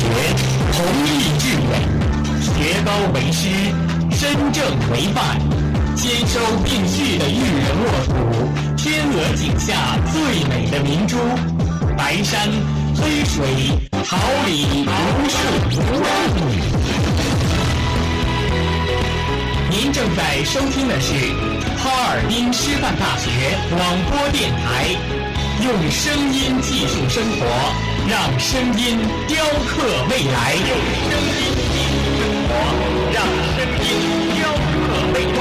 学，弘毅致远，学高为师，身正为范，兼收并蓄的育人沃土，天鹅颈下最美的明珠，白山黑水，桃李无数。您正在收听的是哈尔滨师范大学广播电台，用声音技术生活，让声音雕刻未来。用声音技术生活，让声音雕刻未来。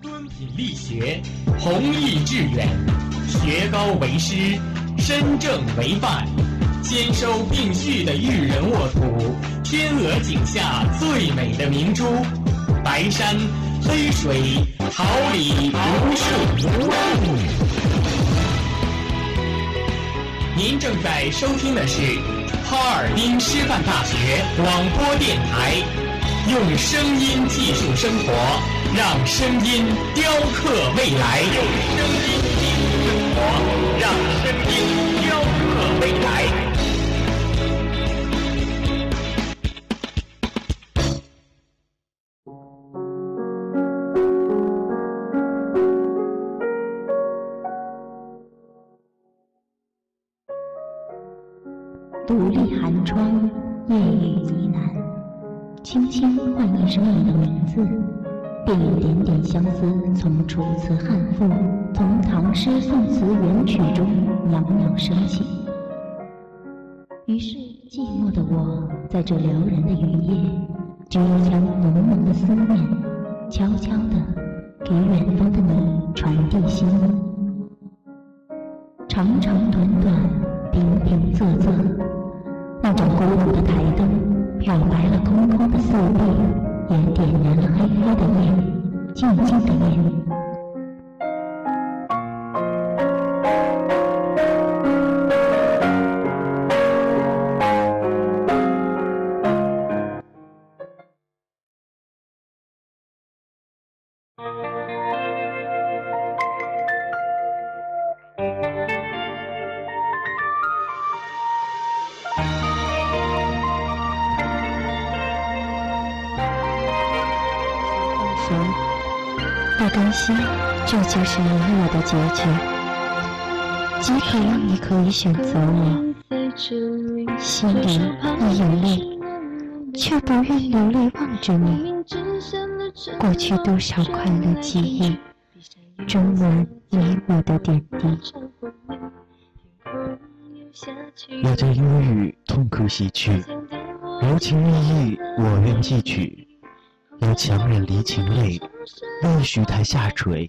敦品力学，弘毅致远，学高为师，身正为范，兼收并蓄的育人沃土，天鹅颈下最美的明珠，白山黑水，桃李无数。您正在收听的是哈尔滨师范大学广播电台，用声音技术生活，让声音雕刻未来。用声音技术生活，让声音轻轻唤一声你的名字，便有点点相思从楚辞汉赋，从唐诗宋词元曲中袅袅升起。于是，寂寞的我，在这撩人的雨夜，就将浓浓的思念，悄悄地给远方的你传递心意。长长短短，平平仄仄，那盏孤独的台灯，漂白，点燃了黑黑的烟，静静的夜。可以选择我，心里亦有泪，却不愿流泪望着你。过去多少快乐记忆，装满你我的点滴。我将忧郁痛苦洗去，柔情蜜意我愿记取。有强忍离情泪，泪许台下垂。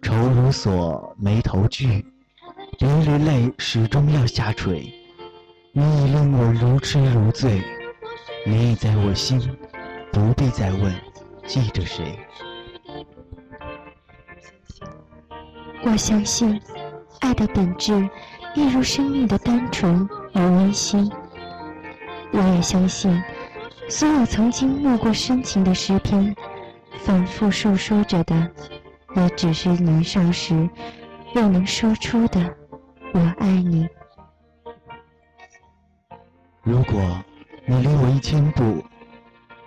愁如锁，眉头聚，离离泪始终要下垂。你已令我如痴如醉，你已在我心，不必再问记着谁。我相信，爱的本质一如生命的单纯而温馨。我也相信。所有曾经默过深情的诗篇，反复述说着的，也只是年少时未能说出的“我爱你”。如果你离我一千步，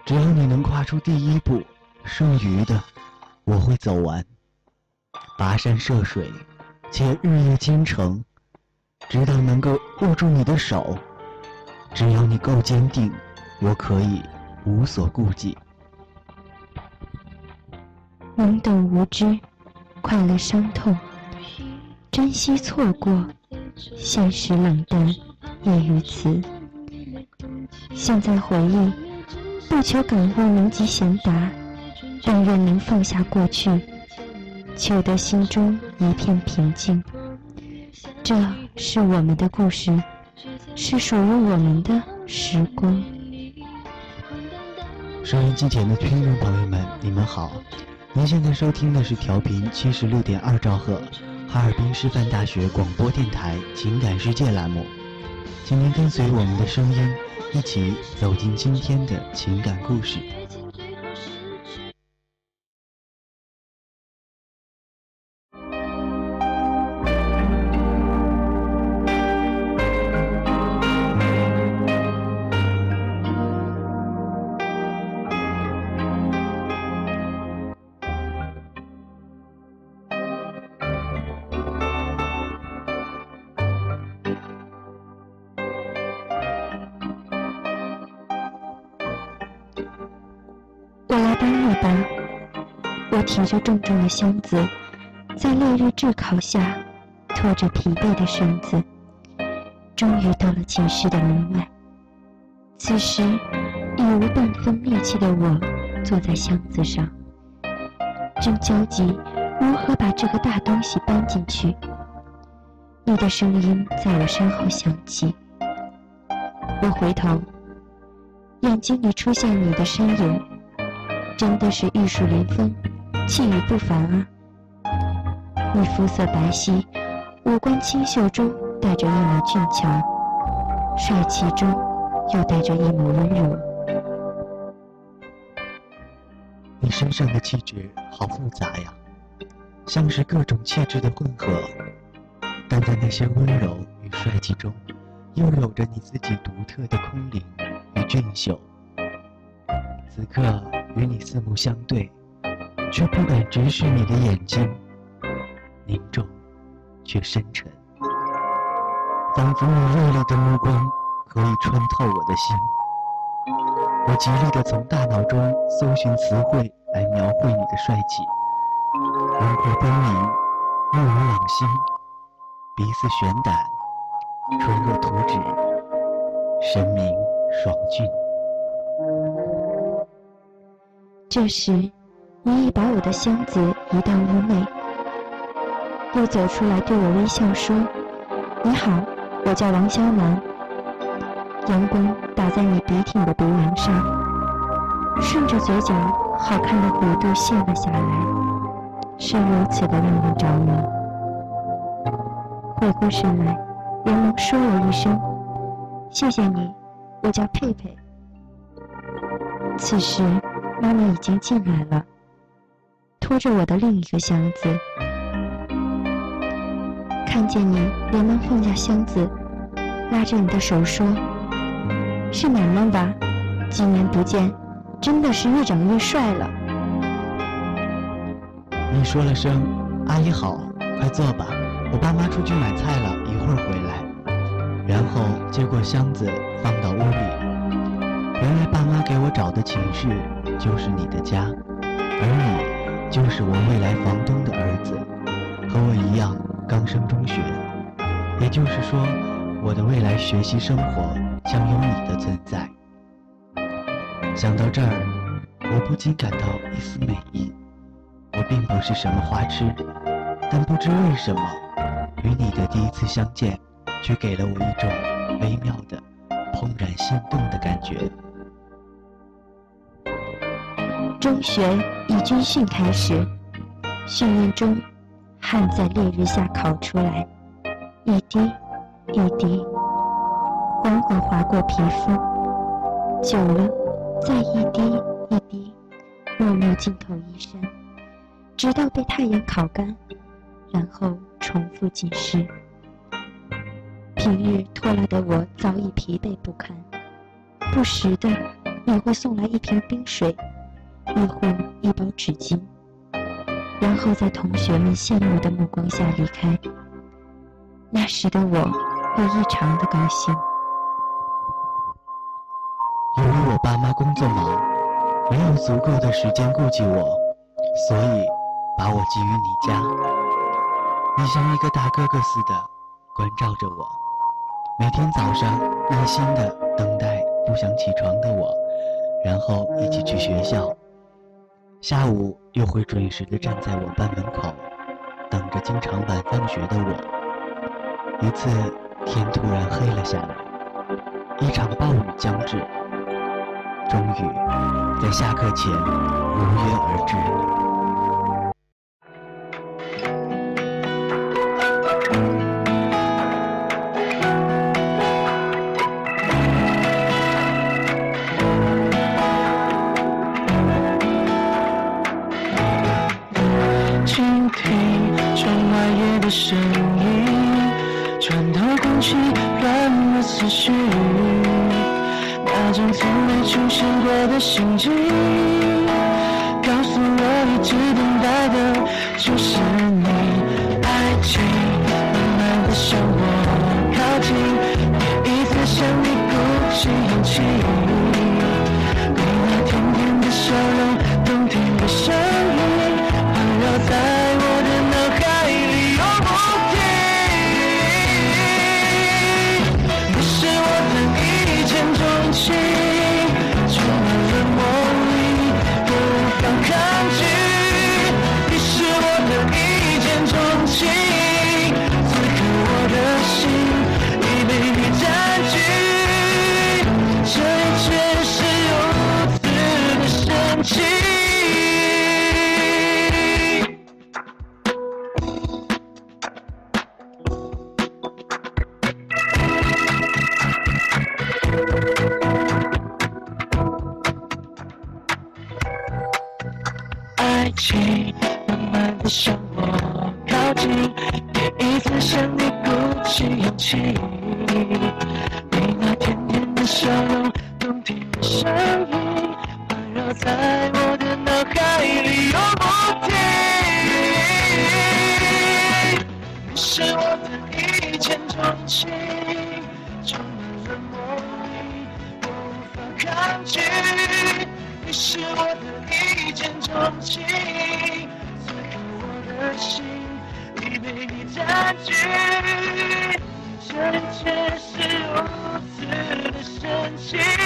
只要你能跨出第一步，剩余的我会走完。跋山涉水，且日夜兼程，直到能够握住你的手。只要你够坚定。我可以无所顾忌，懵懂无知，快乐伤痛，珍惜错过，现实冷淡，也于此。现在回忆，不求感悟能及贤达，但愿能放下过去，求得心中一片平静。这是我们的故事，是属于我们的时光。收音机前的听众朋友们，你们好！您现在收听的是调频七十六点二兆赫，哈尔滨师范大学广播电台情感世界栏目，请您跟随我们的声音，一起走进今天的情感故事。我就重重的箱子，在烈日炙烤下，拖着疲惫的身子，终于到了寝室的门外。此时，已无半分力气的我，坐在箱子上，正焦急如何把这个大东西搬进去。你的声音在我身后响起，我回头，眼睛里出现你的身影，真的是玉树临风，气宇不凡啊！你肤色白皙，五官清秀中带着一抹俊俏，帅气中又带着一抹温柔。你身上的气质好复杂呀，像是各种气质的混合。但在那些温柔与帅气中，又有着你自己独特的空灵与俊秀。此刻与你四目相对，却不敢直视你的眼睛，凝重却深沉，仿佛你锐利的目光可以穿透我的心。我极力地从大脑中搜寻词汇来描绘你的帅气，轮廓分明，目如朗星。鼻似悬胆，唇若涂脂，神明爽俊。这时，你已把我的箱子移到屋内，又走出来对我微笑说：“你好，我叫王潇楠。”阳光打在你笔挺的鼻梁上，顺着嘴角好看的弧度陷了下来，是如此的让人着迷。回过神来，连忙说了一声：“谢谢你，我叫佩佩。”此时，妈妈已经进来了，拖着我的另一个箱子。看见你，连忙放下箱子，拉着你的手说：“是楠楠吧？几年不见，真的是越长越帅了。”你说了声：“阿姨好，快坐吧。”我爸妈出去买菜了，一会儿回来。然后接过箱子放到屋里。原来爸妈给我找的寝室就是你的家，而你就是我未来房东的儿子，和我一样刚升中学。也就是说，我的未来学习生活将有你的存在。想到这儿，我不禁感到一丝美意。我并不是什么花痴，但不知为什么。与你的第一次相见，却给了我一种微妙的、怦然心动的感觉。中学以军训开始，训练中，汗在烈日下烤出来，一滴一滴，缓缓划过皮肤，久了，再一滴一滴，默默浸透衣衫，直到被太阳烤干，然后。重复进食，平日拖拉的我早已疲惫不堪。不时的，你会送来一瓶冰水，亦或一包纸巾，然后在同学们羡慕的目光下离开。那时的我会异常的高兴。由于我爸妈工作忙，没有足够的时间顾及我，所以把我寄于你家。你像一个大哥哥似的关照着我，每天早上耐心的等待不想起床的我，然后一起去学校。下午又会准时的站在我班门口，等着经常晚放学的我。一次天突然黑了下来，一场暴雨将至，终于在下课前如约而至。的声音穿透空气，乱了思绪。那种从没出现过的心情，告诉我一直等待的就是你。爱情慢慢的向我靠近，第一次向你鼓起勇气。爱情慢慢的向我靠近，第一次向你鼓起勇气。你那甜甜的笑容，动听的声音，环绕在我的脑海里，永不停。你是我的一见钟情，充满了魔力，我无法抗拒。你是我。的一见钟情，此刻我的心已被你占据，这一切是如此的神奇。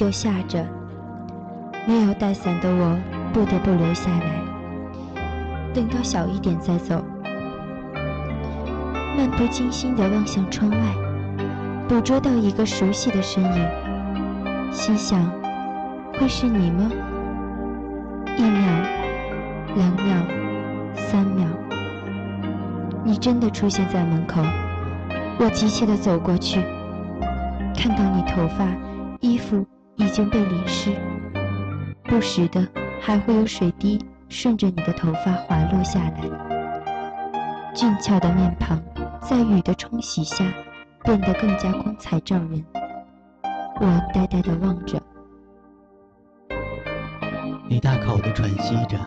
就下着，没有带伞的我不得不留下来，等到小一点再走。漫不经心地望向窗外，捕捉到一个熟悉的身影，心想：会是你吗？一秒，两秒，三秒，你真的出现在门口。我急切地走过去。看到你头发、衣服已经被淋湿，不时的还会有水滴顺着你的头发滑落下来。俊俏的面庞在雨的冲洗下变得更加光彩照人。我呆呆地望着，你大口地喘息着，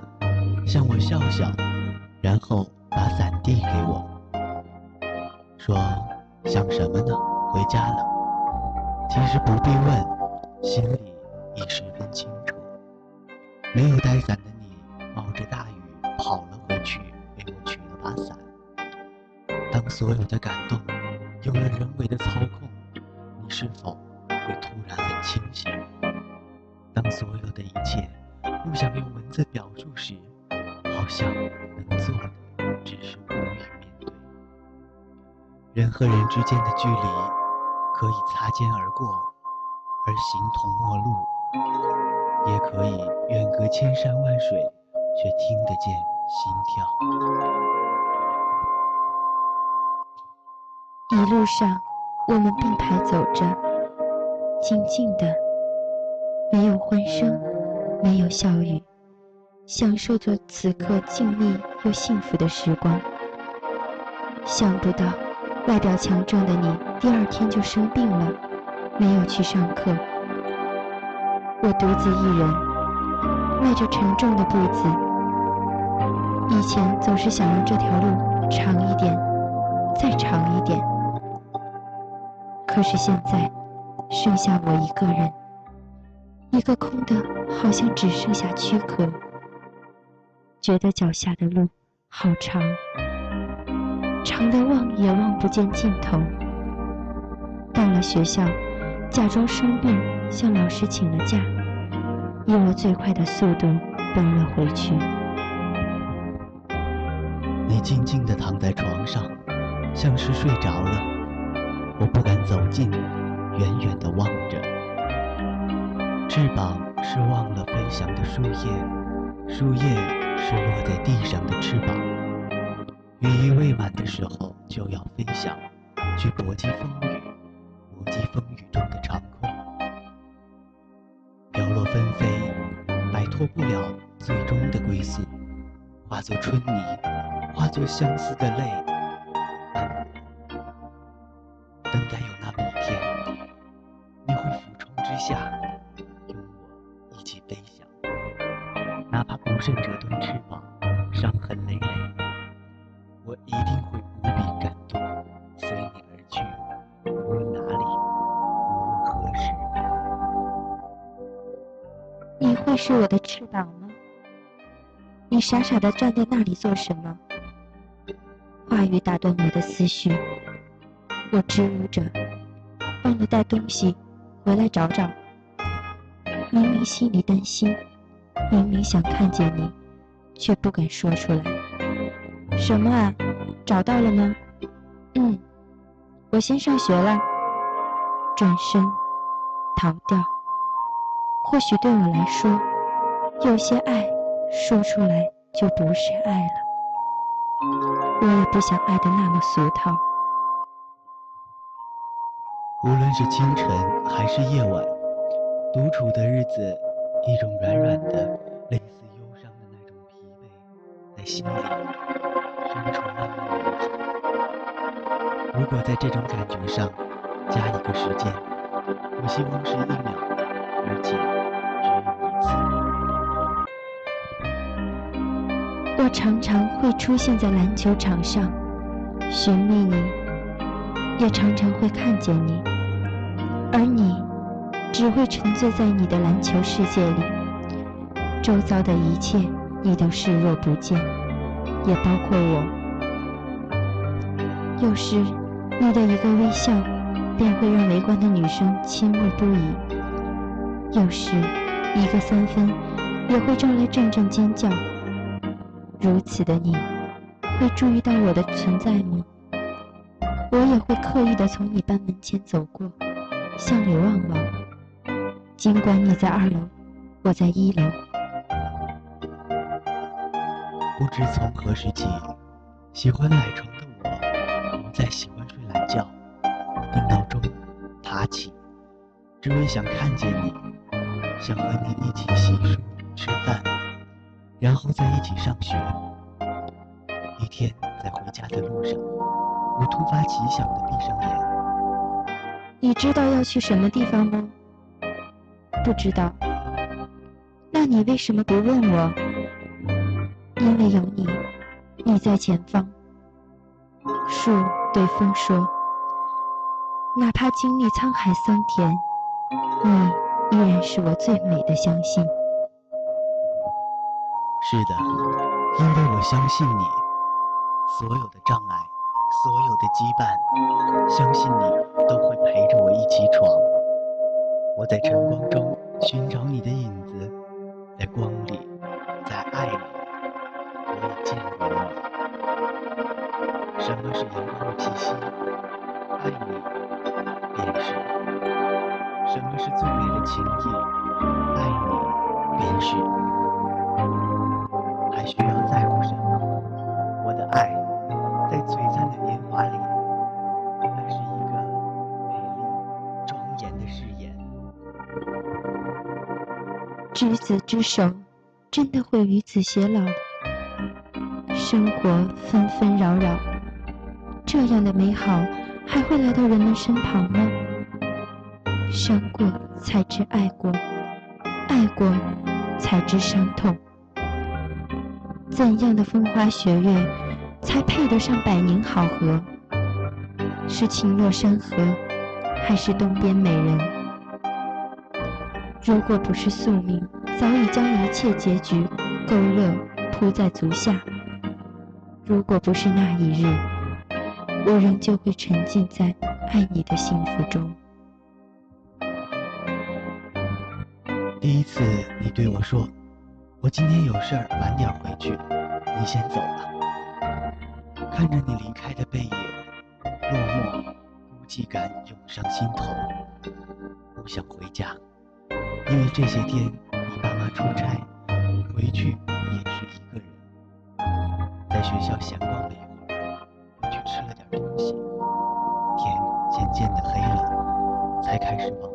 向我笑笑，然后把伞递给我，说：“想什么呢？回家了。”其实不必问，心里已十分清楚。没有带伞的你，冒着大雨跑了回去，为我取了把伞。当所有的感动有了人为的操控，你是否会突然很清醒？当所有的一切不想用文字表述时，好像能做的只是无语面对。人和人之间的距离。可以擦肩而过，而形同陌路；也可以远隔千山万水，却听得见心跳。一路上，我们并排走着，静静的，没有欢声，没有笑语，享受着此刻静谧又幸福的时光。想不到。外表强壮的你，第二天就生病了，没有去上课。我独自一人，迈着沉重的步子。以前总是想让这条路长一点，再长一点。可是现在，剩下我一个人，一个空的，好像只剩下躯壳。觉得脚下的路好长。长的望也望不见尽头。到了学校，假装生病，向老师请了假，以我最快的速度奔了回去。你静静地躺在床上，像是睡着了。我不敢走近，远远地望着。翅膀是忘了飞翔的树叶，树叶是落在地上的翅膀。羽翼未满的时候就要飞翔，去搏击风雨，搏击风雨中的脱不了最终的归宿，化作春泥，化作相思的泪，等待你傻傻的站在那里做什么？话语打断我的思绪，我支吾着，忘了带东西，回来找找。明明心里担心，明明想看见你，却不敢说出来。什么啊？找到了吗？嗯，我先上学了。转身，逃掉。或许对我来说，有些爱说出来就不是爱了。我也不想爱的那么俗套。无论是清晨还是夜晚，独处的日子，一种软软的、类似忧伤的那种疲惫，在心里深处慢慢燃起。如果在这种感觉上加一个时间，我希望是一秒，而且我常常会出现在篮球场上，寻觅你，也常常会看见你，而你只会沉醉在你的篮球世界里，周遭的一切你都视若不见，也包括我。有时，你的一个微笑，便会让围观的女生倾慕不已；有时，一个三分，也会招来阵阵尖叫。如此的你，会注意到我的存在吗？我也会刻意的从你班门前走过，向你望望。尽管你在二楼，我在一楼。不知从何时起，喜欢赖床的我，不再喜欢睡懒觉，定闹钟，爬起，只为想看见你，想和你一起洗漱、吃饭，然后在一起上学。一天在回家的路上，我突发奇想的闭上眼，你知道要去什么地方吗？不知道。那你为什么不问我？因为有你，你在前方。树对风说：“哪怕经历沧海桑田，你依然是我最美的相信。”是的，因为我相信你，所有的障碍，所有的羁绊，相信你都会陪着我一起闯。我在晨光中寻找你的影子，在光里，在爱里，我已见过你。什么是阳光的气息？爱你，便是。什么是最美的情意？爱你，便是。还需要在乎什么？我的爱，在璀璨的年华里，那是一个美丽庄严的誓言。执子之手，真的会与子偕老。生活纷纷扰扰，这样的美好还会来到人们身旁吗？伤过才知爱过，爱过才知伤痛。怎样的风花雪月，才配得上百年好合？是情若山河，还是东边美人？如果不是宿命，早已将一切结局勾勒铺在足下；如果不是那一日，我仍旧会沉浸在爱你的幸福中。第一次，你对我说：“我今天有事儿，晚点回去，你先走吧。”看着你离开的背影，落寞、孤寂感涌上心头，不想回家，因为这些天你爸妈出差，回去也是一个人。在学校闲逛了一会儿，又去吃了点东西，天渐渐的黑了，才开始忙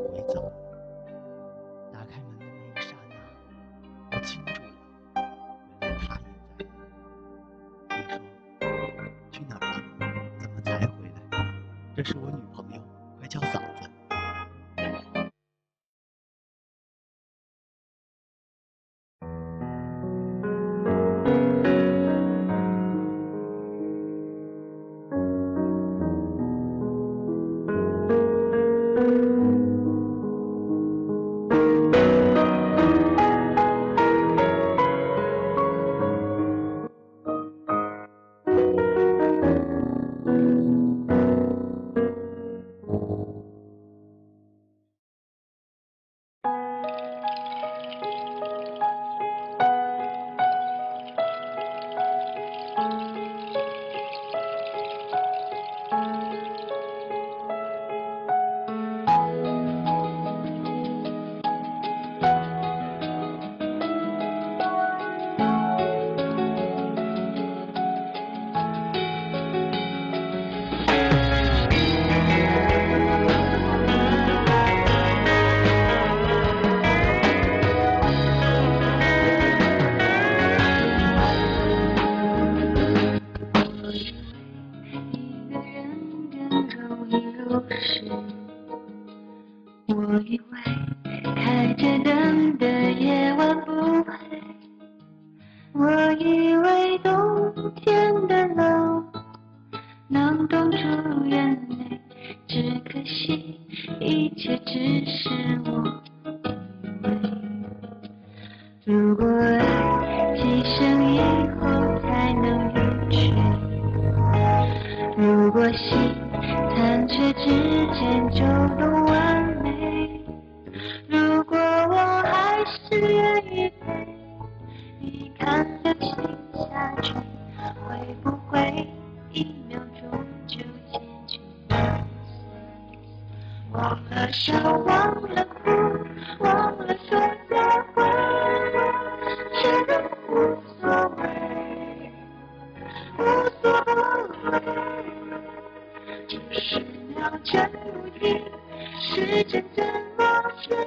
Thank you.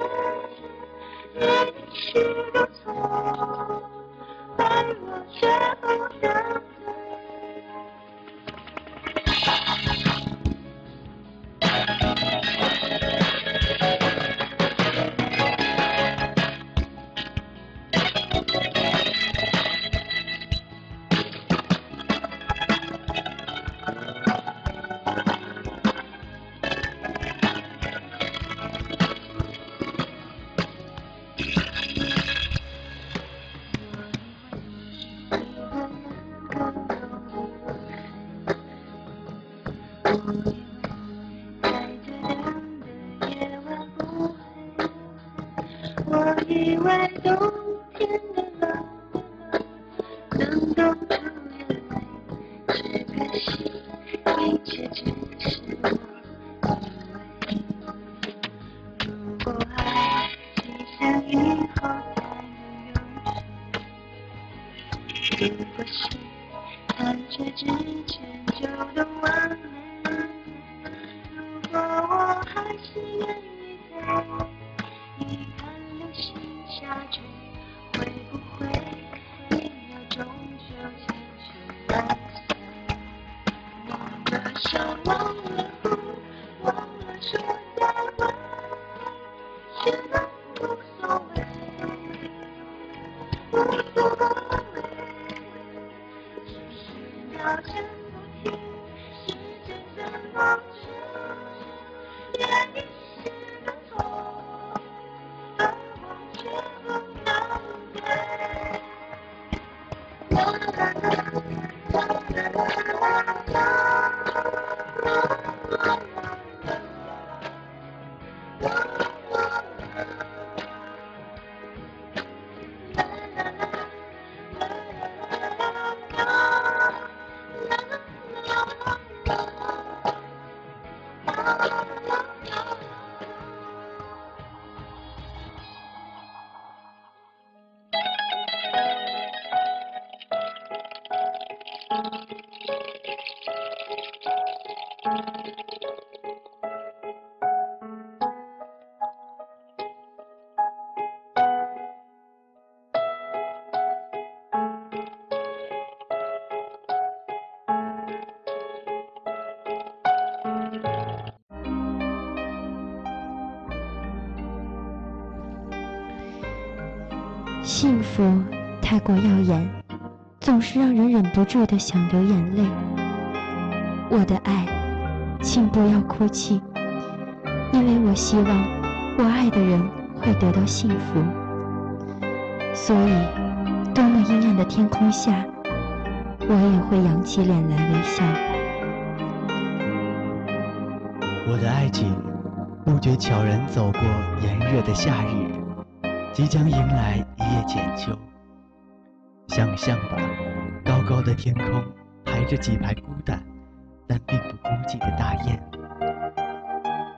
这之前就都完美如果我还是愿意陪一颗流星下坠会不会你也终究轻轻跟随你的手忘了。幸福太过耀眼，总是让人忍不住的想流眼泪。我的爱，请不要哭泣，因为我希望我爱的人会得到幸福。所以，多么阴暗的天空下，我也会扬起脸来微笑。我的爱情不觉悄然走过炎热的夏日，即将迎来叶浅秋。想象吧，高高的天空排着几排孤单但并不孤寂的大雁，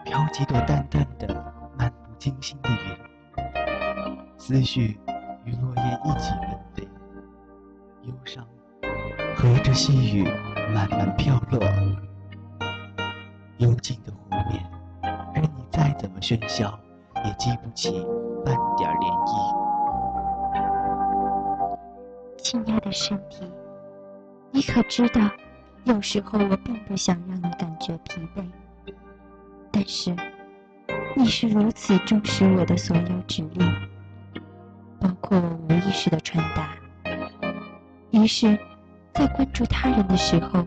飘几朵淡淡的、漫不经心的云，思绪与落叶一起纷飞，忧伤和着细雨慢慢飘落。幽静的湖面，任你再怎么喧嚣，也激不起半点涟漪。亲爱的身体，你可知道，有时候我并不想让你感觉疲惫，但是你是如此重视我的所有指令，包括我无意识的传达。于是，在关注他人的时候，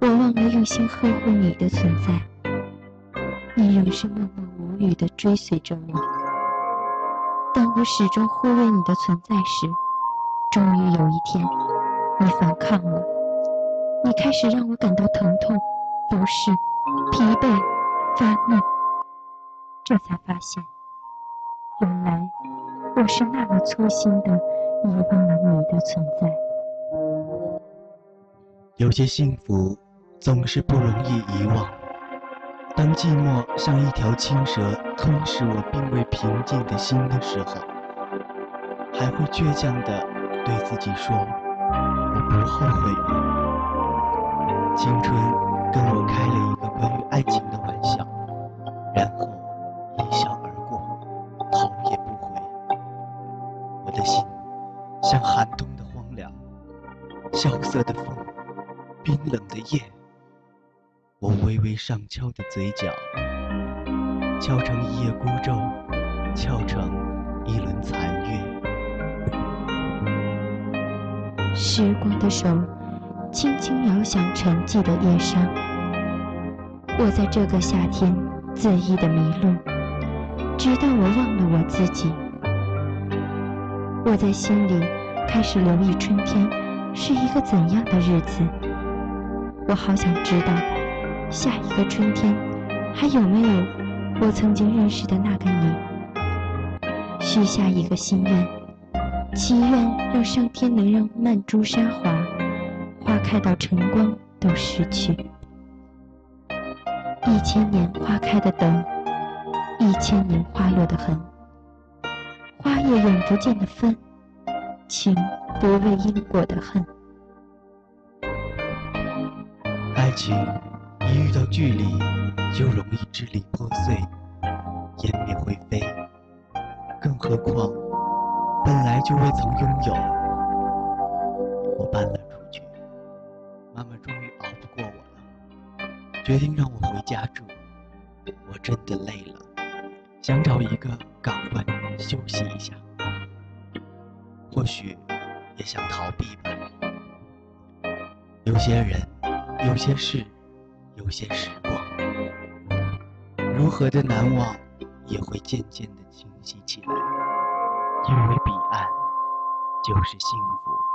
我忘了用心呵护你的存在。你仍是默默无语地追随着我。当我始终忽略你的存在时，终于有一天，你反抗了，你开始让我感到疼痛、不适、疲惫、发怒。这才发现，原来我是那么粗心的遗忘了你的存在。有些幸福总是不容易遗忘。当寂寞像一条青蛇吞噬我并未平静的心的时候，还会倔强的对自己说：“我不后悔。”青春跟我开了一个关于爱情的玩笑，然后一笑而过，头也不回。我的心像寒冬的荒凉，萧瑟的风，冰冷的夜。我微微上翘的嘴角，翘成一叶孤舟，翘成一轮残月。时光的手轻轻摇响沉寂的夜伤。我在这个夏天恣意的迷路，直到我忘了我自己。我在心里开始留意春天是一个怎样的日子。我好想知道。下一个春天，还有没有我曾经认识的那个你？许下一个心愿，祈愿让上天能让曼珠沙华花开到晨光都逝去。一千年花开的等，一千年花落的痕，花叶永不见的分，情不为因果的恨，爱情。一遇到距离，就容易支离破碎，湮灭灰飞。更何况，本来就未曾拥有。我搬了出去，妈妈终于熬不过我了，决定让我回家住。我真的累了，想找一个港湾休息一下，或许也想逃避吧。有些人，有些事。有些时光，如何的难忘，也会渐渐的清晰起来，因为彼岸就是幸福。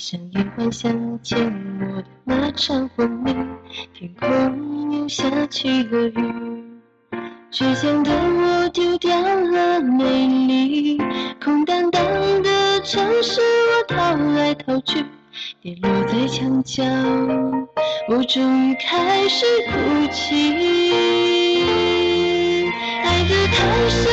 闭上眼幻想缄默的那场婚礼。天空又下起了雨，倔强的我丢掉了美丽，空荡荡的城市我逃来逃去。跌落在墙角，我终于开始哭泣。爱得太深，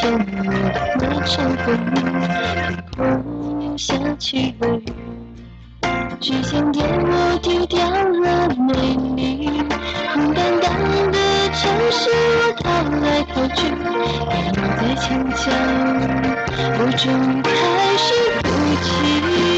想你牵我的那场婚礼，天空又下起了雨。时间给我丢掉了美丽，空荡荡的城市我逃来逃去，夜幕在逞强，我终于开始哭泣。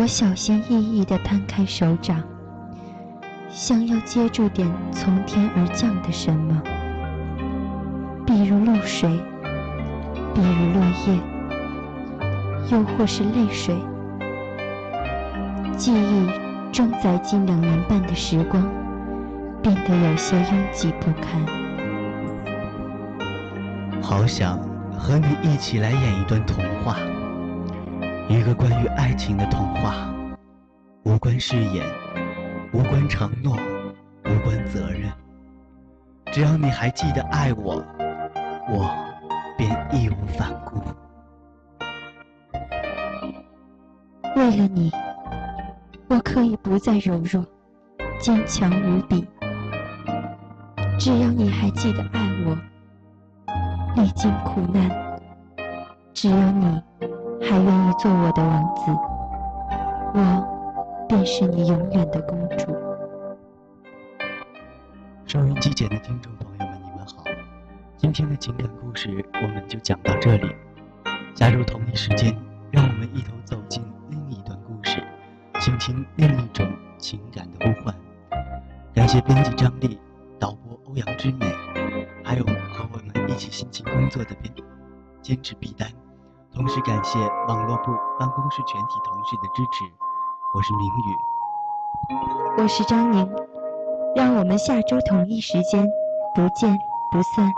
我小心翼翼地摊开手掌，想要接住点从天而降的什么，比如露水，比如落叶，又或是泪水。记忆装载进两年半的时光，变得有些拥挤不堪。好想和你一起来演一段童话，一个关于爱情的童话，无关誓言，无关承诺，无关责任。只要你还记得爱我，我便义无反顾。为了你，我可以不再柔弱，坚强无比。只要你还记得爱我，历经苦难，只要你还愿意做我的王子，我便是你永远的公主。收音机前的听众朋友们，你们好，今天的情感故事我们就讲到这里。下周同一时间，让我们一同走进另一段故事，倾听另一种情感的呼唤。感谢编辑张丽，导播欧阳之美，还有和我们一起辛勤工作的编监制毕丹，同时感谢网络部办公室全体同事的支持。我是明宇。我是张宁，让我们下周同一时间不见不散。